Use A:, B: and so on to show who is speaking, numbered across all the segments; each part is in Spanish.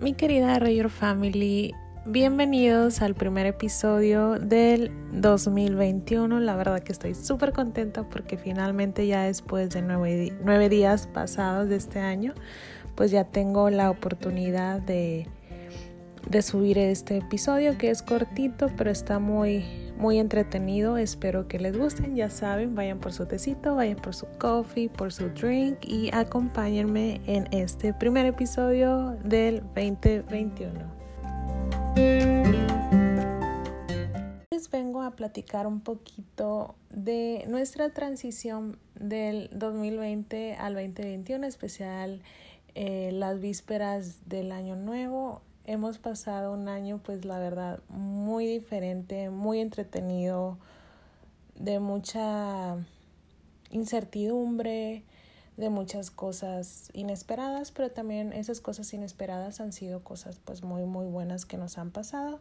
A: Mi querida Rayor Family, bienvenidos al primer episodio del 2021. La verdad que estoy súper contenta porque finalmente ya después de nueve, nueve días pasados de este año, pues ya tengo la oportunidad de de subir este episodio que es cortito pero está muy muy entretenido espero que les gusten ya saben vayan por su tecito vayan por su coffee por su drink y acompáñenme en este primer episodio del 2021 les vengo a platicar un poquito de nuestra transición del 2020 al 2021 especial eh, las vísperas del año nuevo hemos pasado un año, pues la verdad, muy diferente, muy entretenido, de mucha incertidumbre, de muchas cosas inesperadas, pero también esas cosas inesperadas han sido cosas pues muy muy buenas que nos han pasado.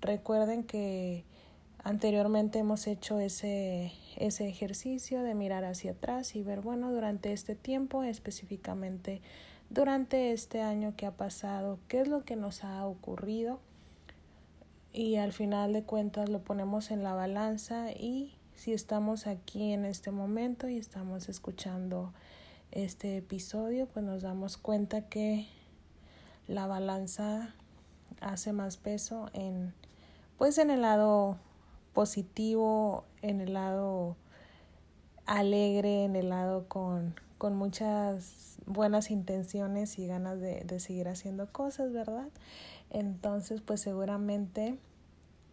A: Recuerden que anteriormente hemos hecho ese ese ejercicio de mirar hacia atrás y ver, bueno, durante este tiempo específicamente durante este año que ha pasado, qué es lo que nos ha ocurrido y al final de cuentas lo ponemos en la balanza y si estamos aquí en este momento y estamos escuchando este episodio, pues nos damos cuenta que la balanza hace más peso en pues en el lado positivo, en el lado alegre, en el lado con, con muchas buenas intenciones y ganas de, de seguir haciendo cosas, ¿verdad? Entonces, pues seguramente,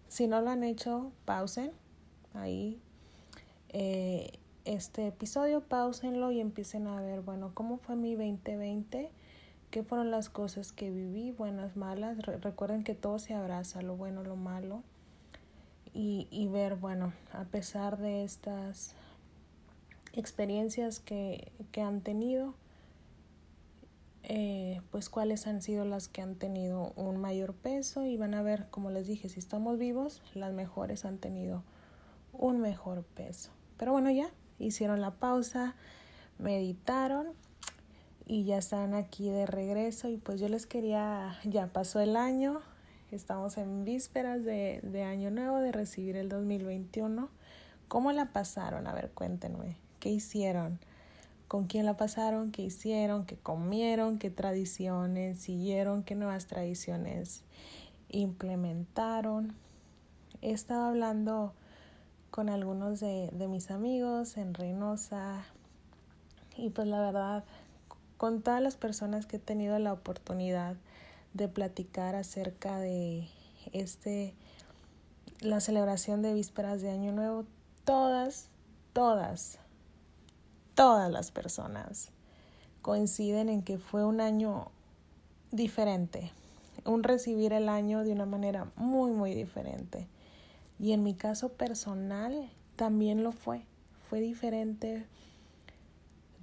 A: si no lo han hecho, pausen ahí eh, este episodio, pausenlo y empiecen a ver, bueno, cómo fue mi 2020, qué fueron las cosas que viví, buenas, malas. recuerden que todo se abraza, lo bueno, lo malo. Y, y ver, bueno, a pesar de estas experiencias que, que han tenido, eh, pues cuáles han sido las que han tenido un mayor peso y van a ver, como les dije, si estamos vivos, las mejores han tenido un mejor peso. Pero bueno, ya hicieron la pausa, meditaron y ya están aquí de regreso y pues yo les quería, ya pasó el año, estamos en vísperas de, de año nuevo, de recibir el 2021. ¿Cómo la pasaron? A ver, cuéntenme, ¿qué hicieron? con quién la pasaron, qué hicieron, qué comieron, qué tradiciones siguieron, qué nuevas tradiciones implementaron. He estado hablando con algunos de, de mis amigos en Reynosa y pues la verdad, con todas las personas que he tenido la oportunidad de platicar acerca de este la celebración de vísperas de Año Nuevo, todas, todas todas las personas coinciden en que fue un año diferente, un recibir el año de una manera muy, muy diferente. Y en mi caso personal también lo fue, fue diferente.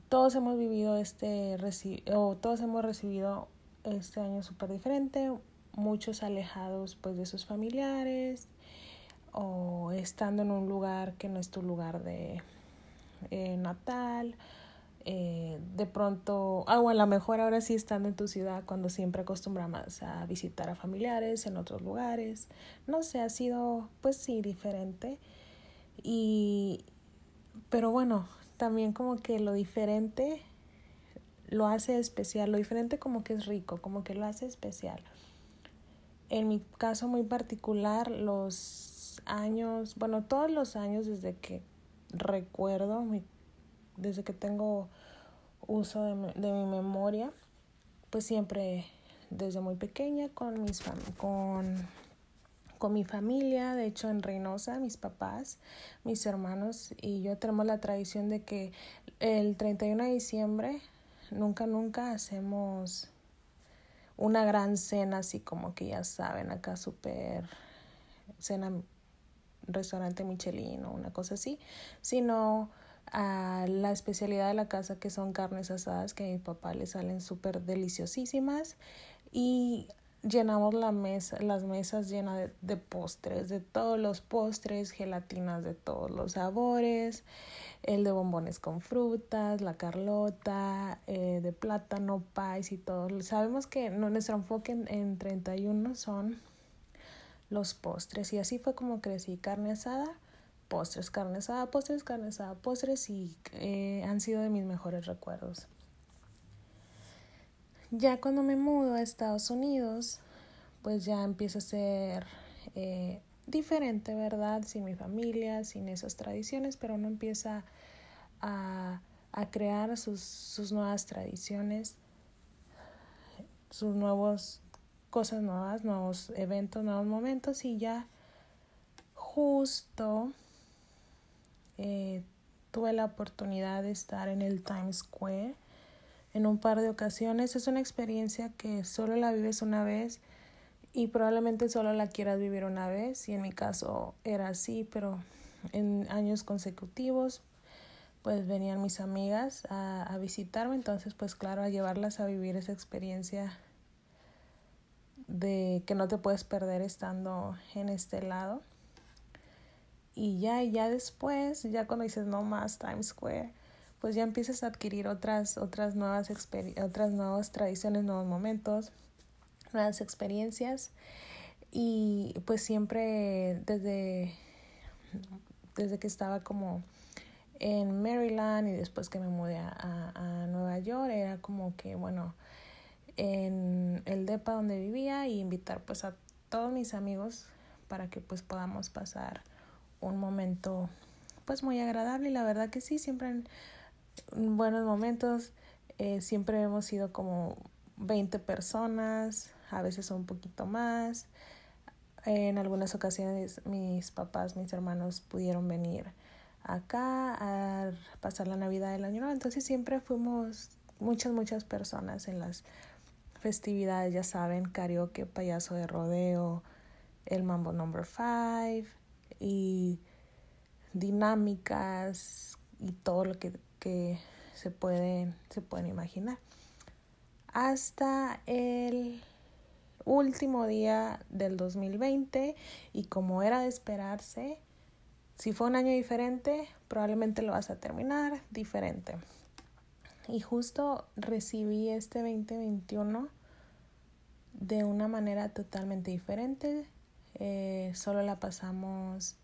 A: Todos hemos vivido este, o todos hemos recibido este año súper diferente, muchos alejados pues de sus familiares o estando en un lugar que no es tu lugar de, eh, natal, eh, de pronto, ah, o a lo mejor ahora sí estando en tu ciudad cuando siempre acostumbramos a visitar a familiares en otros lugares, no sé, ha sido pues sí diferente y, pero bueno, también como que lo diferente lo hace especial, lo diferente como que es rico, como que lo hace especial. En mi caso muy particular, los años, bueno, todos los años desde que recuerdo, desde que tengo uso de, mi memoria, pues siempre desde muy pequeña con, mis con, con mi familia, de hecho en Reynosa, mis papás, mis hermanos y yo tenemos la tradición de que el 31 de diciembre nunca, nunca hacemos una gran cena así como que ya saben, acá súper cena restaurante Michelin o una cosa así, sino a la especialidad de la casa que son carnes asadas que a mi papá le salen súper deliciosísimas y llenamos la mesa, las mesas llenas de, postres, de todos los postres, gelatinas de todos los sabores, el de bombones con frutas, la carlota, eh, de plátano, pies y todo. Sabemos que nuestro enfoque en, en 31 son los postres y así fue como crecí carne asada, postres, carne asada, postres, carne asada, postres y eh, han sido de mis mejores recuerdos. Ya cuando me mudo a Estados Unidos, pues ya empieza a ser eh, diferente, ¿verdad? Sin mi familia, sin esas tradiciones, pero uno empieza a, a crear sus, sus nuevas tradiciones, sus nuevos cosas nuevas, nuevos eventos, nuevos momentos y ya justo eh, tuve la oportunidad de estar en el Times Square en un par de ocasiones. Es una experiencia que solo la vives una vez y probablemente solo la quieras vivir una vez y en mi caso era así, pero en años consecutivos pues venían mis amigas a, a visitarme, entonces pues claro, a llevarlas a vivir esa experiencia de que no te puedes perder estando en este lado. Y ya, ya después, ya cuando dices no más Times Square, pues ya empiezas a adquirir otras, otras nuevas otras nuevas tradiciones, nuevos momentos, nuevas experiencias. Y pues siempre desde, desde que estaba como en Maryland y después que me mudé a, a, Nueva York, era como que, bueno, en el DEPA donde vivía y invitar pues a todos mis amigos para que pues podamos pasar un momento pues muy agradable y la verdad que sí, siempre en buenos momentos. Eh, siempre hemos sido como 20 personas, a veces un poquito más. En algunas ocasiones mis papás, mis hermanos pudieron venir acá a pasar la Navidad del año nuevo. Entonces siempre fuimos muchas, muchas personas en las festividades, ya saben, karaoke, payaso de rodeo, el Mambo Number 5 y dinámicas y todo lo que que se pueden, se pueden imaginar. Hasta el último día del 2020 y como era de esperarse, si fue un año diferente, probablemente lo vas a terminar diferente. Y justo recibí este 2021 de una manera totalmente diferente. Eh, solo la pasamos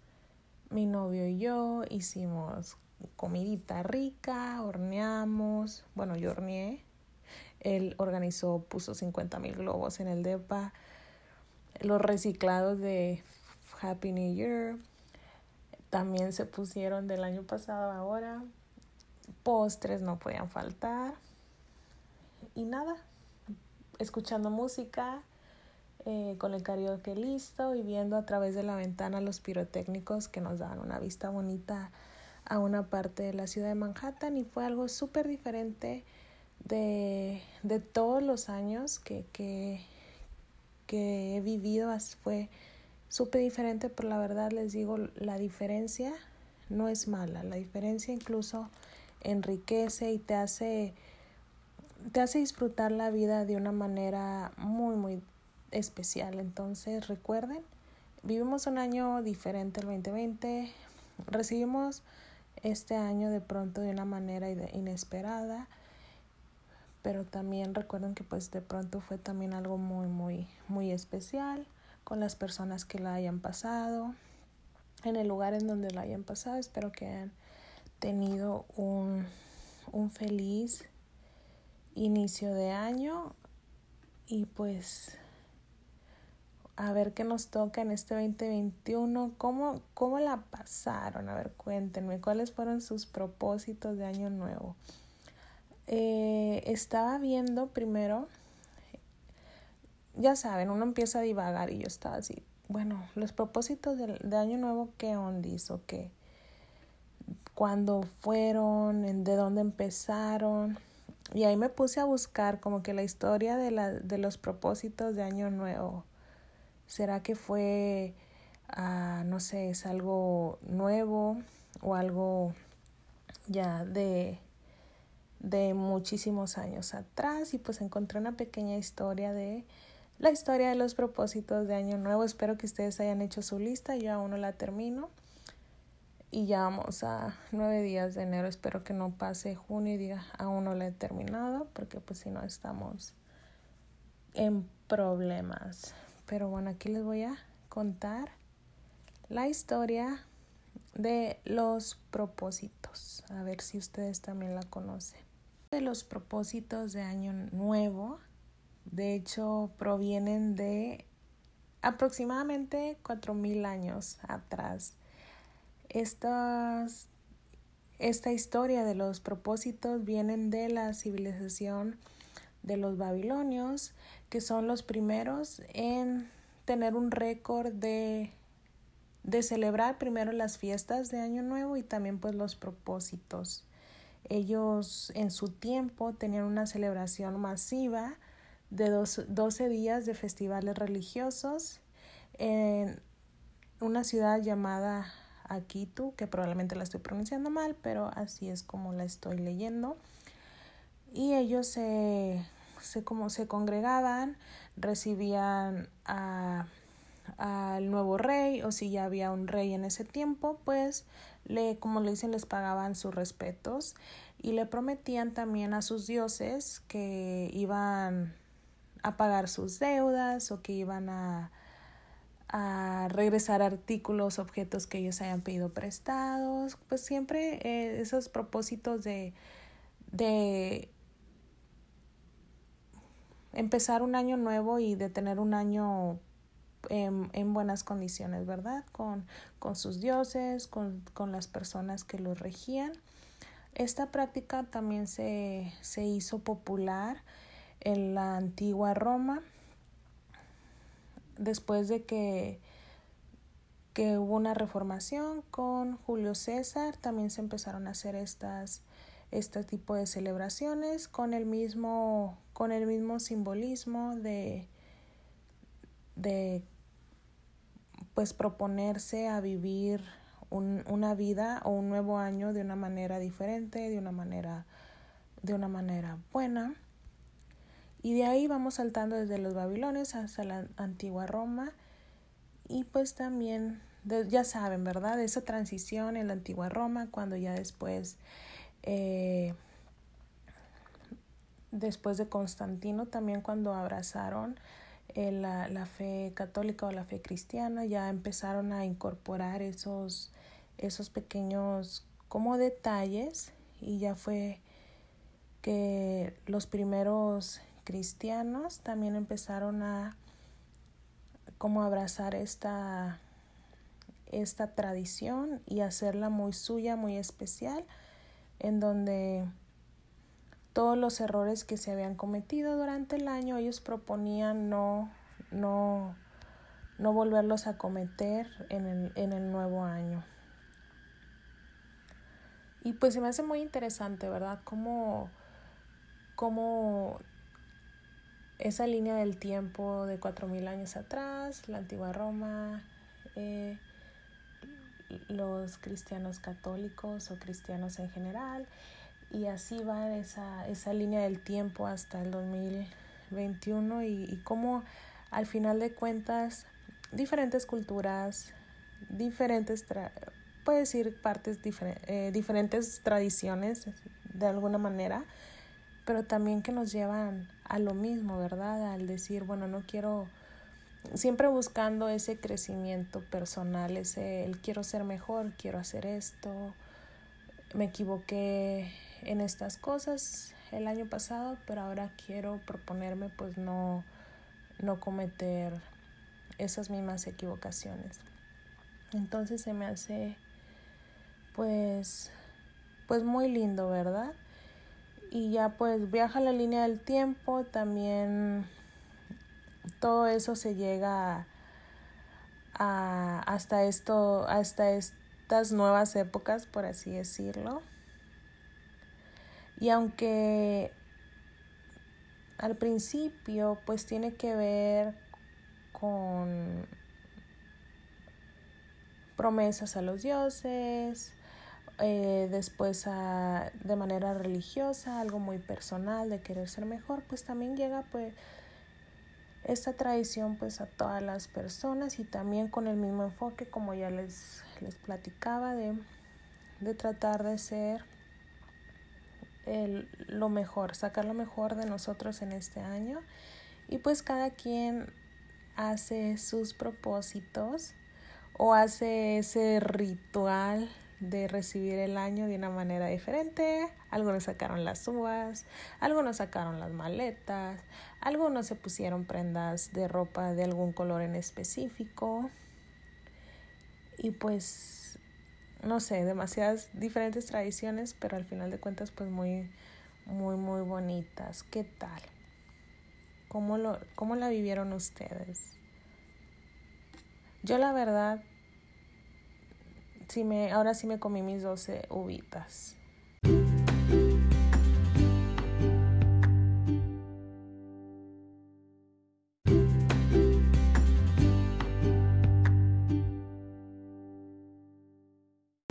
A: mi novio y yo, hicimos comidita rica, horneamos, bueno, yo horneé, él organizó, puso 50 mil globos en el DEPA, los reciclados de Happy New Year también se pusieron del año pasado ahora, postres no podían faltar y nada, escuchando música, eh, con el karaoke listo y viendo a través de la ventana los pirotécnicos que nos daban una vista bonita a una parte de la ciudad de Manhattan y fue algo súper diferente de, de, todos los años que, que, que he vivido. Fue súper diferente, pero la verdad les digo, la diferencia no es mala. La diferencia incluso enriquece y te hace, te hace disfrutar la vida de una manera muy, muy especial. Entonces recuerden, vivimos un año diferente el 2020, recibimos este año de pronto de una manera inesperada, pero también recuerden que pues de pronto fue también algo muy muy muy especial con las personas que la hayan pasado, en el lugar en donde la hayan pasado, espero que hayan tenido un, un feliz inicio de año y pues a ver qué nos toca en este 2021. ¿Cómo, ¿Cómo la pasaron? A ver, cuéntenme, ¿cuáles fueron sus propósitos de año nuevo? Eh, estaba viendo primero, ya saben, uno empieza a divagar y yo estaba así, bueno, los propósitos de, de año nuevo, ¿qué ondis o qué? ¿Cuándo fueron? ¿De dónde empezaron? Y ahí me puse a buscar como que la historia de, la, de los propósitos de año nuevo ¿Será que fue, ah, no sé, es algo nuevo o algo ya de, de muchísimos años atrás? Y pues encontré una pequeña historia de la historia de los propósitos de Año Nuevo. Espero que ustedes hayan hecho su lista, yo aún no la termino. Y ya vamos a nueve días de enero. Espero que no pase junio y diga aún no la he terminado, porque pues si no estamos en problemas. Pero bueno, aquí les voy a contar la historia de los propósitos. A ver si ustedes también la conocen. De los propósitos de año nuevo, de hecho, provienen de aproximadamente cuatro mil años atrás. Estas, esta historia de los propósitos vienen de la civilización de los babilonios, que son los primeros en tener un récord de, de celebrar primero las fiestas de Año Nuevo y también pues los propósitos. Ellos en su tiempo tenían una celebración masiva de dos, 12 días de festivales religiosos en una ciudad llamada Akitu, que probablemente la estoy pronunciando mal, pero así es como la estoy leyendo. Y ellos se, se, como se congregaban, recibían al nuevo rey, o si ya había un rey en ese tiempo, pues le, como le dicen, les pagaban sus respetos y le prometían también a sus dioses que iban a pagar sus deudas o que iban a, a regresar artículos, objetos que ellos hayan pedido prestados, pues siempre eh, esos propósitos de, de empezar un año nuevo y de tener un año en, en buenas condiciones, ¿verdad? Con, con sus dioses, con, con, las personas que los regían. Esta práctica también se, se hizo popular en la antigua Roma, después de que, que hubo una reformación con Julio César, también se empezaron a hacer estas este tipo de celebraciones con el mismo con el mismo simbolismo de de pues proponerse a vivir un, una vida o un nuevo año de una manera diferente, de una manera de una manera buena. Y de ahí vamos saltando desde los babilonios hasta la antigua Roma. Y pues también, ya saben, ¿verdad? Esa transición en la antigua Roma, cuando ya después, eh, después de Constantino, también cuando abrazaron eh, la, la, fe católica o la fe cristiana, ya empezaron a incorporar esos, esos pequeños como detalles y ya fue que los primeros cristianos también empezaron a como abrazar esta esta tradición y hacerla muy suya, muy especial, en donde todos los errores que se habían cometido durante el año ellos proponían no no no volverlos a cometer en el, en el nuevo año. Y pues se me hace muy interesante, ¿verdad? Cómo, cómo esa línea del tiempo de cuatro mil años atrás, la antigua Roma, eh, los cristianos católicos o cristianos en general, y así va esa, esa línea del tiempo hasta el 2021 y, y cómo al final de cuentas diferentes culturas, diferentes, puede decir partes, eh, diferentes tradiciones de alguna manera, pero también que nos llevan a lo mismo, ¿verdad? Al decir, bueno, no quiero, siempre buscando ese crecimiento personal, ese, el quiero ser mejor, quiero hacer esto, me equivoqué en estas cosas el año pasado, pero ahora quiero proponerme pues no, no cometer esas mismas equivocaciones. Entonces se me hace pues pues muy lindo, ¿verdad? Y ya pues viaja la línea del tiempo, también todo eso se llega a, hasta esto, hasta estas nuevas épocas, por así decirlo. Y aunque al principio pues tiene que ver con promesas a los dioses, eh, después a, de manera religiosa, algo muy personal de querer ser mejor, pues también llega pues esta tradición pues a todas las personas y también con el mismo enfoque como ya les, les platicaba de, de tratar de ser el, lo mejor, sacar lo mejor de nosotros en este año. Y pues cada quien hace sus propósitos o hace ese ritual de recibir el año de una manera diferente. Algunos sacaron las uvas, algunos sacaron las maletas, algunos se pusieron prendas de ropa de algún color en específico. Y pues, no sé, demasiadas diferentes tradiciones, pero al final de cuentas pues muy, muy, muy bonitas. ¿Qué tal? ¿Cómo, lo, cómo la vivieron ustedes? Yo la verdad sí me, ahora sí me comí mis 12 uvitas.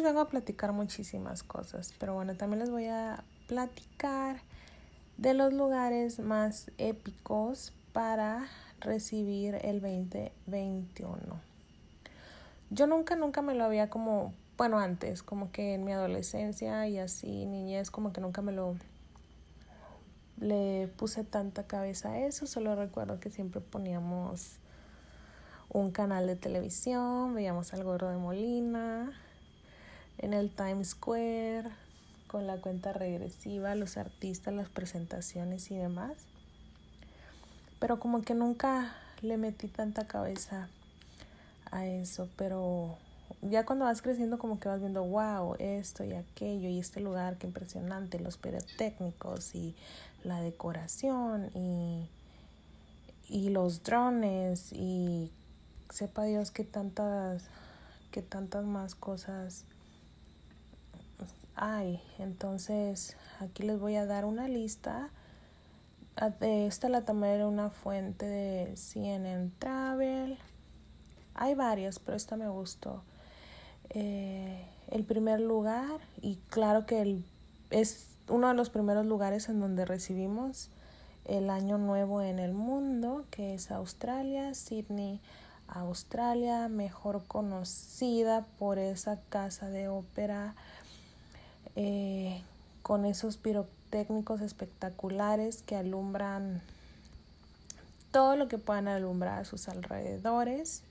A: vengo a platicar muchísimas cosas, pero bueno, también les voy a platicar de los lugares más épicos para recibir el 2021. Yo nunca, nunca me lo había como, bueno, antes, como que en mi adolescencia y así, niñez, como que nunca me lo le puse tanta cabeza a eso, solo recuerdo que siempre poníamos un canal de televisión, veíamos al gorro de Molina, en el Times Square, con la cuenta regresiva, los artistas, las presentaciones y demás. Pero como que nunca le metí tanta cabeza a eso, pero ya cuando vas creciendo como que vas viendo, wow, esto y aquello y este lugar, qué impresionante, los pirotécnicos y la decoración y, y los drones y sepa Dios que tantas, que tantas más cosas hay. Entonces aquí les voy a dar una lista. Esta la tomé de una fuente de CNN Travel hay varias, pero esta me gustó. Eh, el primer lugar, y claro que el, es uno de los primeros lugares en donde recibimos el año nuevo en el mundo, que es Australia, Sydney, Australia, mejor conocida por esa casa de ópera eh, con esos pirotécnicos espectaculares que alumbran todo lo que puedan alumbrar a sus alrededores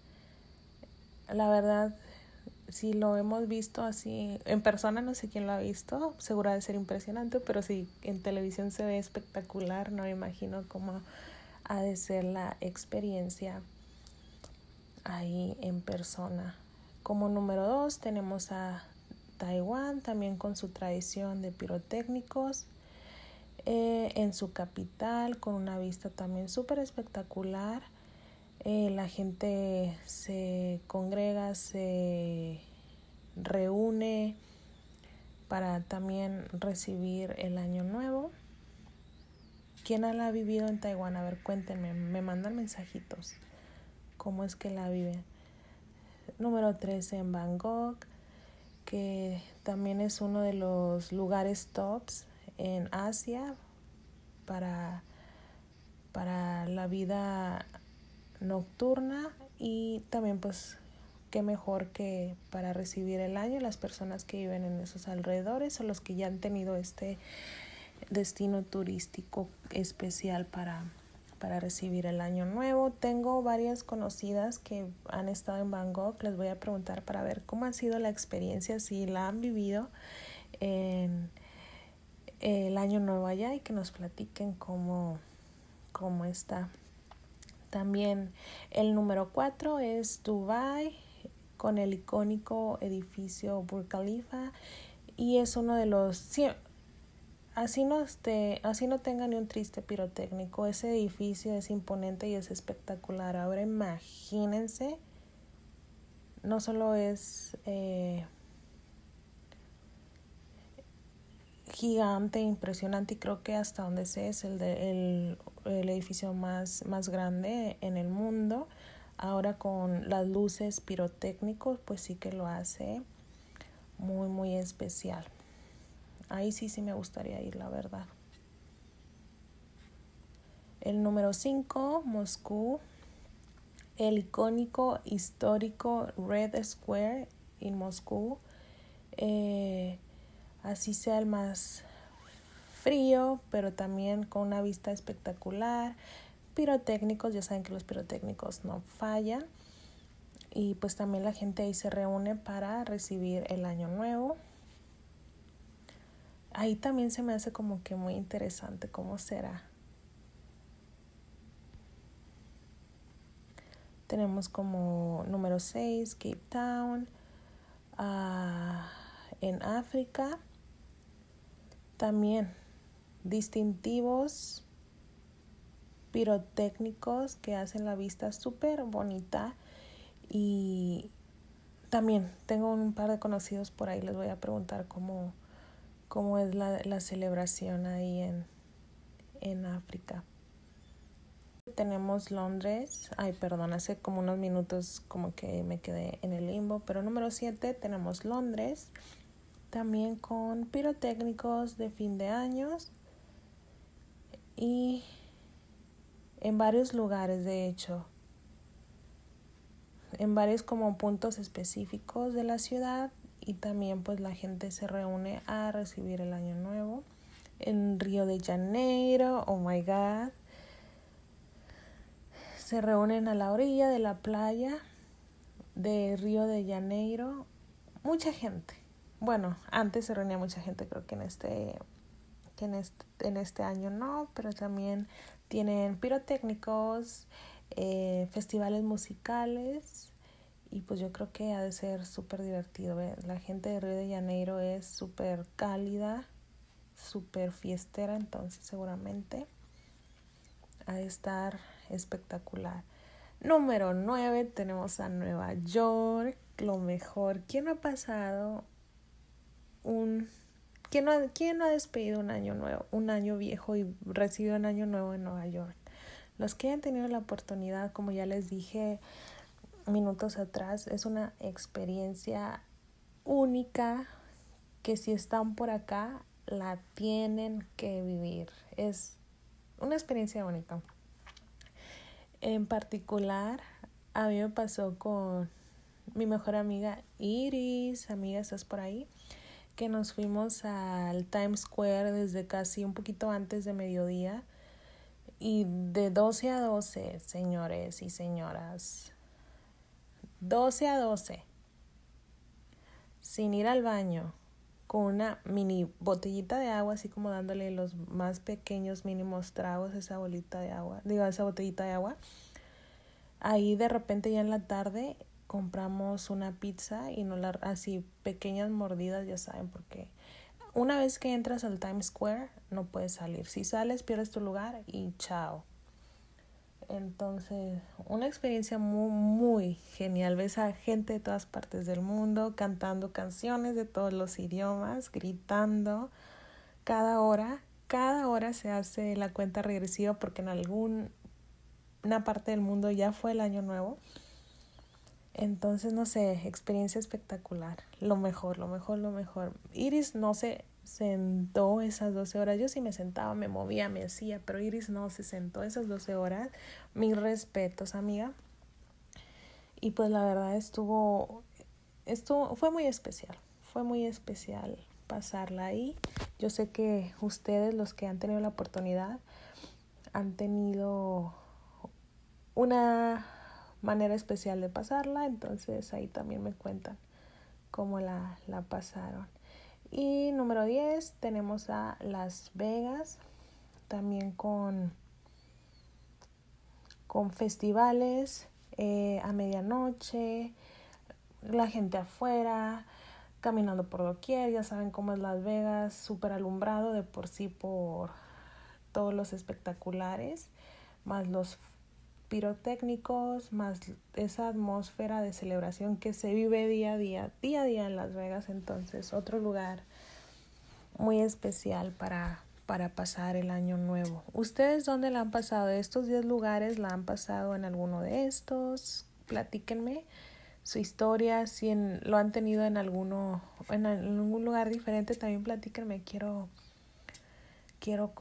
A: la verdad, si lo hemos visto así en persona, no sé quién lo ha visto, seguro de ser impresionante, pero si en televisión se ve espectacular, no me imagino cómo ha de ser la experiencia ahí en persona. Como número dos tenemos a Taiwán, también con su tradición de pirotécnicos. Eh, en su capital, con una vista también súper espectacular eh, la gente se congrega, se reúne para también recibir el año nuevo. ¿Quién la ha vivido en Taiwán? A ver, cuéntenme, me mandan mensajitos. ¿Cómo es que la viven? Número 13 en Bangkok, que también es uno de los lugares tops en Asia para, para la vida nocturna y también pues qué mejor que para recibir el año las personas que viven en esos alrededores o los que ya han tenido este destino turístico especial para, para recibir el año nuevo. Tengo varias conocidas que han estado en Bangkok, les voy a preguntar para ver cómo ha sido la experiencia, si la han vivido en el año nuevo allá y que nos platiquen cómo, cómo está. También el número 4 es Dubai con el icónico edificio Burj Khalifa y es uno de los así no esté, así no tenga ni un triste pirotécnico, ese edificio es imponente y es espectacular. Ahora imagínense, no solo es eh, gigante, impresionante y creo que hasta donde sé es el, de, el, el, edificio más, más grande en el mundo. Ahora con las luces pirotécnicos pues sí que lo hace muy muy especial. Ahí sí sí me gustaría ir, la verdad. El número 5, Moscú. El icónico histórico Red Square en Moscú. Eh, así sea el más frío, pero también con una vista espectacular. Pirotécnicos, ya saben que los pirotécnicos no fallan. Y pues también la gente ahí se reúne para recibir el año nuevo. Ahí también se me hace como que muy interesante cómo será. Tenemos como número 6 Cape Town. Ah, en África también distintivos pirotécnicos que hacen la vista súper bonita y también tengo un par de conocidos por ahí, les voy a preguntar cómo, cómo es la, la celebración ahí en, en África. Tenemos Londres, ay perdón, hace como unos minutos como que me quedé en el limbo, pero número 7 tenemos Londres, también con pirotécnicos de fin de años y en varios lugares de hecho. En varios como puntos específicos de la ciudad y también pues la gente se reúne a recibir el año nuevo en Río de Janeiro oh my god. Se reúnen a la orilla de la playa de Río de Janeiro mucha gente bueno, antes se reunía mucha gente, creo que en este, que en este, en este año no, pero también tienen pirotécnicos, eh, festivales musicales y pues yo creo que ha de ser súper divertido. La gente de Río de Janeiro es súper cálida, súper fiestera, entonces seguramente ha de estar espectacular. Número 9 tenemos a Nueva York, lo mejor. ¿Quién ha pasado un... ¿Quién no, ha, ¿Quién no ha despedido un año nuevo, un año viejo y recibido un año nuevo en Nueva York? Los que han tenido la oportunidad, como ya les dije minutos atrás, es una experiencia única que si están por acá la tienen que vivir. Es una experiencia única. En particular, a mí me pasó con mi mejor amiga Iris. Amiga, ¿estás por ahí? Que nos fuimos al Times Square desde casi un poquito antes de mediodía. Y de 12 a 12, señores y señoras. 12 a 12. Sin ir al baño. Con una mini botellita de agua, así como dándole los más pequeños mínimos tragos a esa bolita de agua. Digo, a esa botellita de agua. Ahí de repente ya en la tarde compramos una pizza y no la así pequeñas mordidas, ya saben, porque una vez que entras al Times Square no puedes salir. Si sales pierdes tu lugar y chao. Entonces, una experiencia muy, muy genial. Ves a gente de todas partes del mundo cantando canciones de todos los idiomas, gritando. Cada hora, cada hora se hace la cuenta regresiva porque en alguna parte del mundo ya fue el año nuevo. Entonces, no sé, experiencia espectacular. Lo mejor, lo mejor, lo mejor. Iris no se sentó esas 12 horas. Yo sí me sentaba, me movía, me hacía, pero Iris no se sentó esas 12 horas. Mis respetos, amiga. Y pues la verdad estuvo, estuvo, fue muy especial. Fue muy especial pasarla ahí. Yo sé que ustedes, los que han tenido la oportunidad, han tenido una manera especial de pasarla, entonces ahí también me cuentan cómo la, la pasaron. Y número 10 tenemos a Las Vegas, también con, con festivales eh, a medianoche, la gente afuera, caminando por doquier, ya saben cómo es Las Vegas, súper alumbrado de por sí por todos los espectaculares, más los pirotécnicos, más esa atmósfera de celebración que se vive día a día, día a día en Las Vegas, entonces otro lugar muy especial para, para pasar el año nuevo. ¿Ustedes dónde la han pasado? ¿Estos 10 lugares la han pasado en alguno de estos? Platíquenme su historia, si en, lo han tenido en alguno, en algún lugar diferente, también platíquenme, quiero quiero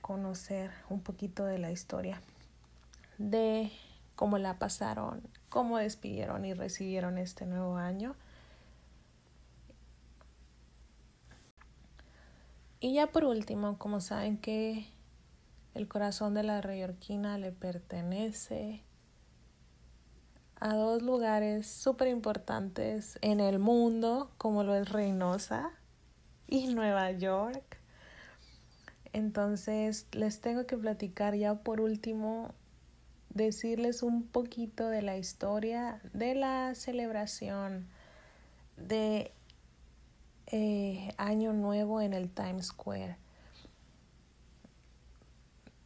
A: conocer un poquito de la historia de cómo la pasaron, cómo despidieron y recibieron este nuevo año. Y ya por último, como saben que el corazón de la reyorquina le pertenece a dos lugares súper importantes en el mundo, como lo es Reynosa y Nueva York. Entonces les tengo que platicar ya por último, decirles un poquito de la historia de la celebración de eh, Año Nuevo en el Times Square.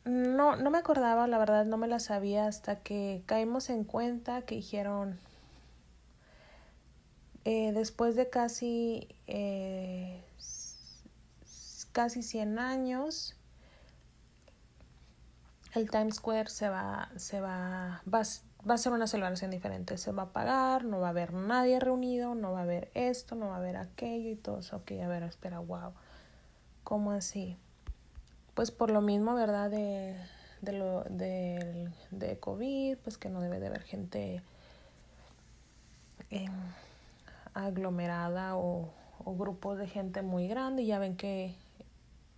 A: No, no me acordaba, la verdad no me la sabía hasta que caímos en cuenta que dijeron, eh, después de casi, eh, casi 100 años, el Times Square se va, se va, va, va a ser una celebración diferente, se va a pagar, no va a haber nadie reunido, no va a haber esto, no va a haber aquello y todo eso. Ok, a ver, espera, wow, ¿cómo así? pues por lo mismo, ¿verdad? De, de, lo, de, de COVID, pues que no debe de haber gente eh, aglomerada o, o grupos de gente muy grande. Ya ven que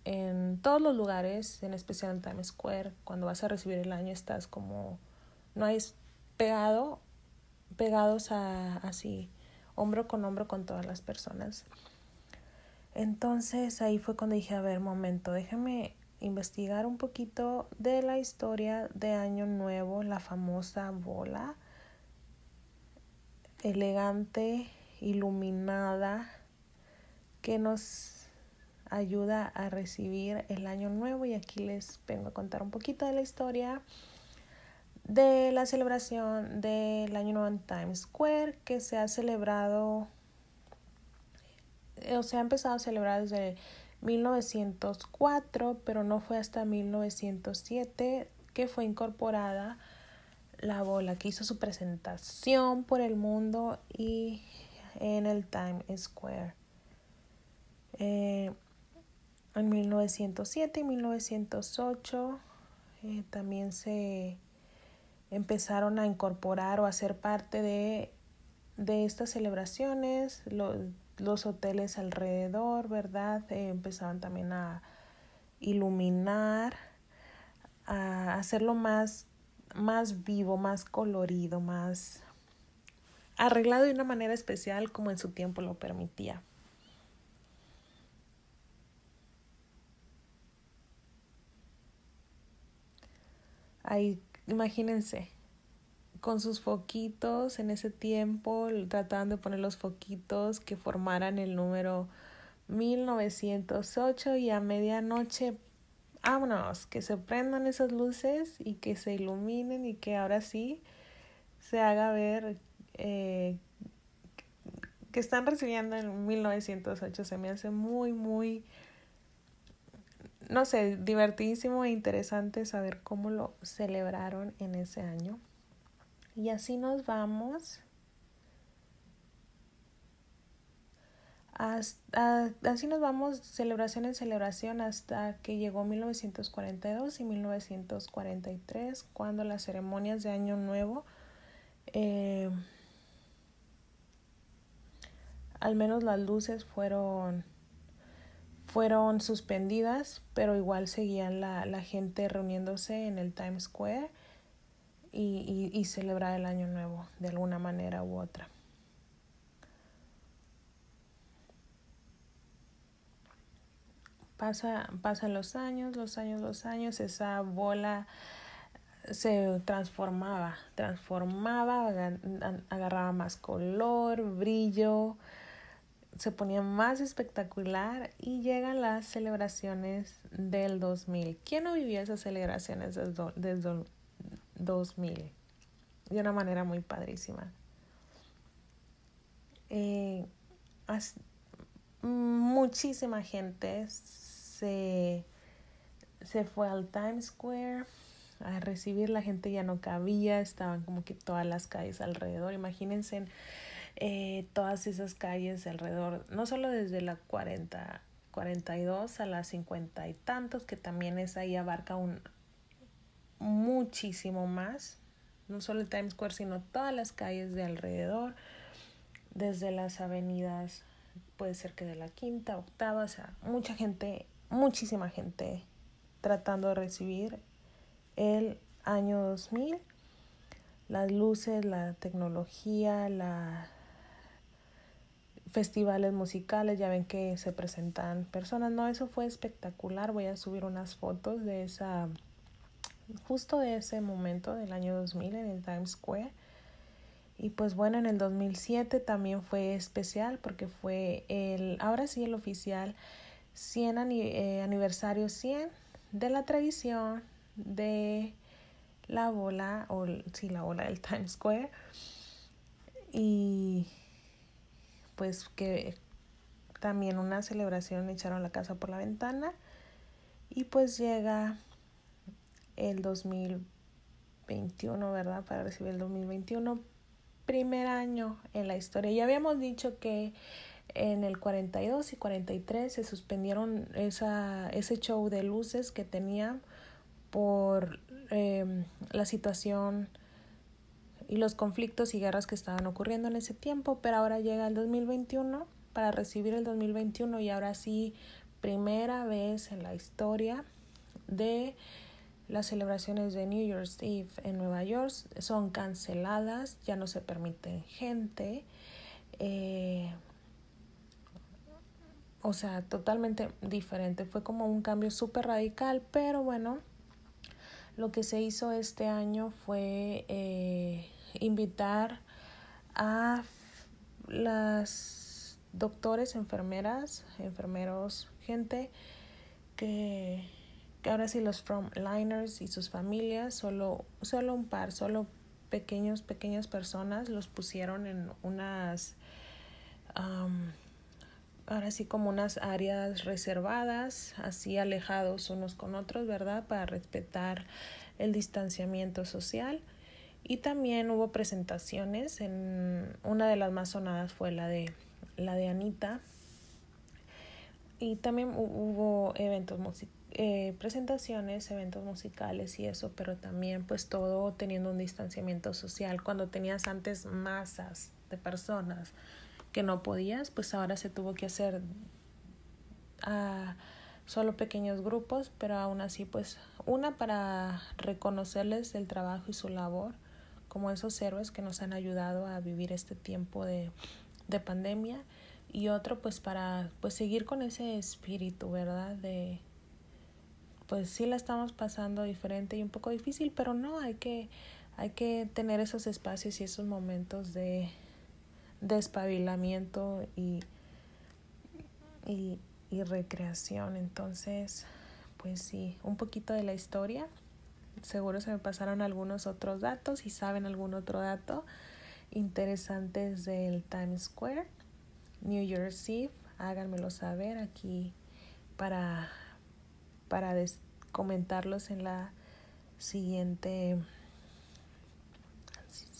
A: en todos los lugares, en especial en Times Square, cuando vas a recibir el año estás como, no hay pegado, pegados a así, hombro con hombro con todas las personas. Entonces ahí fue cuando dije, a ver, momento, déjame investigar un poquito de la historia de Año Nuevo, la famosa bola elegante, iluminada, que nos ayuda a recibir el Año Nuevo. Y aquí les vengo a contar un poquito de la historia de la celebración del Año Nuevo en Times Square, que se ha celebrado, o se ha empezado a celebrar desde 1904, pero no fue hasta 1907 que fue incorporada la bola que hizo su presentación por el mundo y en el Times Square. Eh, en 1907 y 1908 eh, también se empezaron a incorporar o a ser parte de, de estas celebraciones. Los, hoteles alrededor, ¿verdad? Eh, empezaban también a iluminar, a hacerlo más, más vivo, más colorido, más arreglado de una manera especial como en su tiempo lo permitía. Ahí, imagínense, con sus foquitos en ese tiempo, trataban de poner los foquitos que formaran el número 1908 y a medianoche, vámonos, que se prendan esas luces y que se iluminen y que ahora sí se haga ver eh, que están recibiendo en 1908. Se me hace muy, muy, no sé, divertidísimo e interesante saber cómo lo celebraron en ese año. Y así nos vamos. Así nos vamos celebración en celebración hasta que llegó 1942 y 1943, cuando las ceremonias de Año Nuevo, eh, al menos las luces fueron, fueron suspendidas, pero igual seguían la, la gente reuniéndose en el Times Square y, y, celebrar el año nuevo de alguna manera u otra. Pasa, pasan los años, los años, los años, esa bola se transformaba, transformaba, agarraba más color, brillo, se ponía más espectacular y llegan las celebraciones del 2000. ¿Quién no vivía esas celebraciones desde, desde, 2000 de una manera muy padrísima. Eh, muchísima gente se, se fue al Times Square a recibir, la gente ya no cabía, estaban como que todas las calles alrededor, imagínense eh, todas esas calles alrededor, no solo desde la 40, 42 a las 50 y tantos, que también es ahí abarca un muchísimo más, no solo el Times Square, sino todas las calles de alrededor, desde las avenidas, puede ser que de la quinta, octava, o sea, mucha gente, muchísima gente tratando de recibir el año 2000, las luces, la tecnología, la festivales musicales, ya ven que se presentan personas, no, eso fue espectacular, voy a subir unas fotos de esa, justo de ese momento del año 2000 en el Times Square. Y pues bueno, en el 2007 también fue especial porque fue el, ahora sí el oficial 100 eh, aniversario 100 de la tradición de la bola, o sí, la bola del Times Square. Y pues que también una celebración echaron la casa por la ventana. Y pues llega el 2021, ¿verdad? Para recibir el 2021, primer año en la historia. Ya habíamos dicho que en el 42 y 43 se suspendieron esa, ese show de luces que tenía por em, la situación y los conflictos y guerras que estaban ocurriendo en ese tiempo, pero ahora llega el 2021 para recibir el 2021 y ahora sí, primera vez en la historia de las celebraciones de New Year's Eve en Nueva York son canceladas, ya no se permite gente. Eh, o sea, totalmente diferente. Fue como un cambio súper radical, pero bueno, lo que se hizo este año fue eh, invitar a las doctores, enfermeras, enfermeros, gente que, ahora sí los frontliners y sus familias, solo, solo un par, solo pequeños, pequeñas personas los pusieron en unas ahora sí como unas áreas reservadas, así alejados unos con otros, ¿verdad? Para respetar el distanciamiento social. Y también hubo presentaciones, en una de las más sonadas fue la de la de Anita. Y también hubo eventos eh, presentaciones, eventos musicales y eso, pero también pues todo teniendo un distanciamiento social. Cuando tenías antes masas de personas que no podías, pues ahora se tuvo que hacer a solo pequeños grupos, pero aún así pues una para reconocerles el trabajo y su labor como esos héroes que nos han ayudado a vivir este tiempo de, de pandemia y otro pues para pues seguir con ese espíritu, ¿verdad? De pues sí la estamos pasando diferente y un poco difícil, pero no hay que hay que tener esos espacios y esos momentos de despabilamiento y, y, y recreación. Entonces, pues sí, un poquito de la historia. Seguro se me pasaron algunos otros datos. Si saben algún otro dato interesantes del Times Square, New Year's Eve, háganmelo saber aquí para, para comentarlos en la siguiente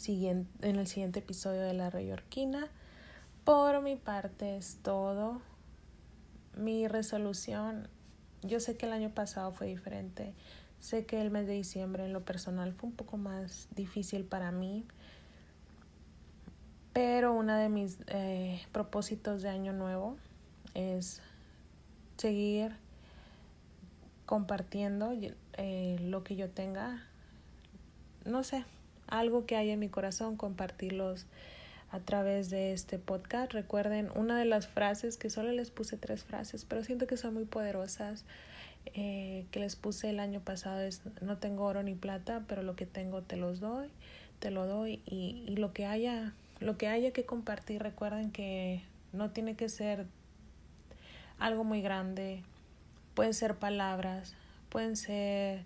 A: en el siguiente episodio de La Reyorquina. Por mi parte es todo. Mi resolución, yo sé que el año pasado fue diferente. Sé que el mes de diciembre en lo personal fue un poco más difícil para mí. Pero uno de mis eh, propósitos de año nuevo es seguir compartiendo eh, lo que yo tenga. No sé, algo que hay en mi corazón, compartirlos a través de este podcast. Recuerden una de las frases que solo les puse tres frases, pero siento que son muy poderosas. Eh, que les puse el año pasado es no tengo oro ni plata, pero lo que tengo te los doy, te lo doy y, y lo que haya, lo que haya que compartir, recuerden que no tiene que ser algo muy grande, pueden ser palabras, pueden ser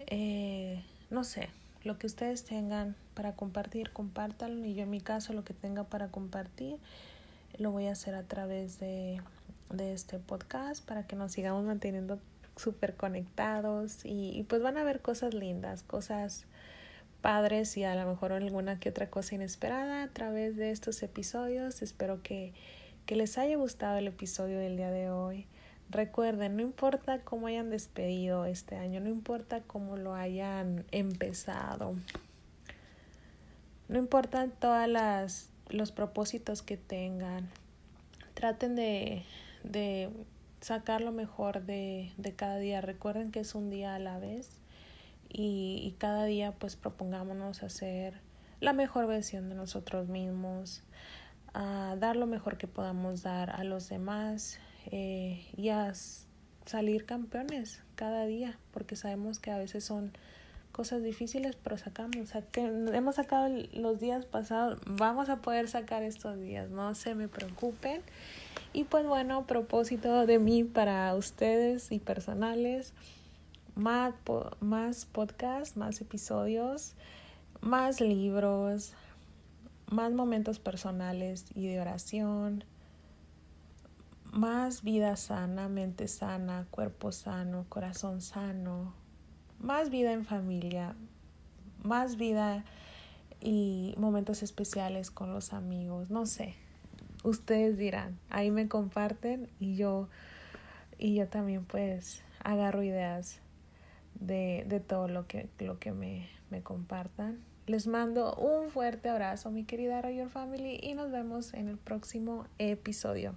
A: eh, no sé, lo que ustedes tengan para compartir, compártanlo. Y yo en mi caso lo que tenga para compartir lo voy a hacer a través de, de este podcast para que nos sigamos manteniendo súper conectados y, y, pues van a ver cosas lindas, cosas padres y a lo mejor alguna que otra cosa inesperada a través de estos episodios. Espero que, que les haya gustado el episodio del día de hoy. Recuerden, no importa cómo hayan despedido este año, no importa cómo lo hayan empezado, no importa todas las los propósitos que tengan, traten de, de sacar lo mejor de, de cada día. Recuerden que es un día a la vez y, y cada día pues propongámonos hacer la mejor versión de nosotros mismos, a dar lo mejor que podamos dar a los demás eh, y a salir campeones cada día, porque sabemos que a veces son cosas difíciles, pero sacamos, hemos sacado los días pasados, vamos a poder sacar estos días, no se me preocupen. Y pues bueno, propósito de mí para ustedes y personales, más, más podcasts, más episodios, más libros, más momentos personales y de oración, más vida sana, mente sana, cuerpo sano, corazón sano, más vida en familia, más vida y momentos especiales con los amigos, no sé. Ustedes dirán, ahí me comparten y yo y yo también pues agarro ideas de, de todo lo que, lo que me, me compartan. Les mando un fuerte abrazo, mi querida Roger Family, y nos vemos en el próximo episodio.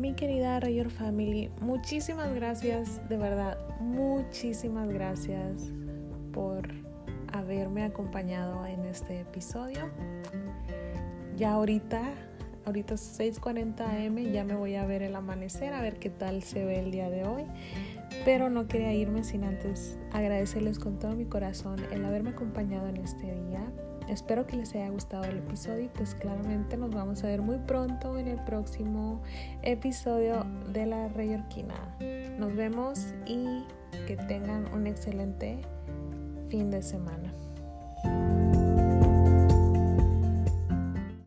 A: Mi querida Rayor Family, muchísimas gracias, de verdad, muchísimas gracias por haberme acompañado en este episodio. Ya ahorita Ahorita es 6:40 am, ya me voy a ver el amanecer, a ver qué tal se ve el día de hoy. Pero no quería irme sin antes agradecerles con todo mi corazón el haberme acompañado en este día. Espero que les haya gustado el episodio y pues claramente nos vamos a ver muy pronto en el próximo episodio de la Reyorquina. Nos vemos y que tengan un excelente fin de semana.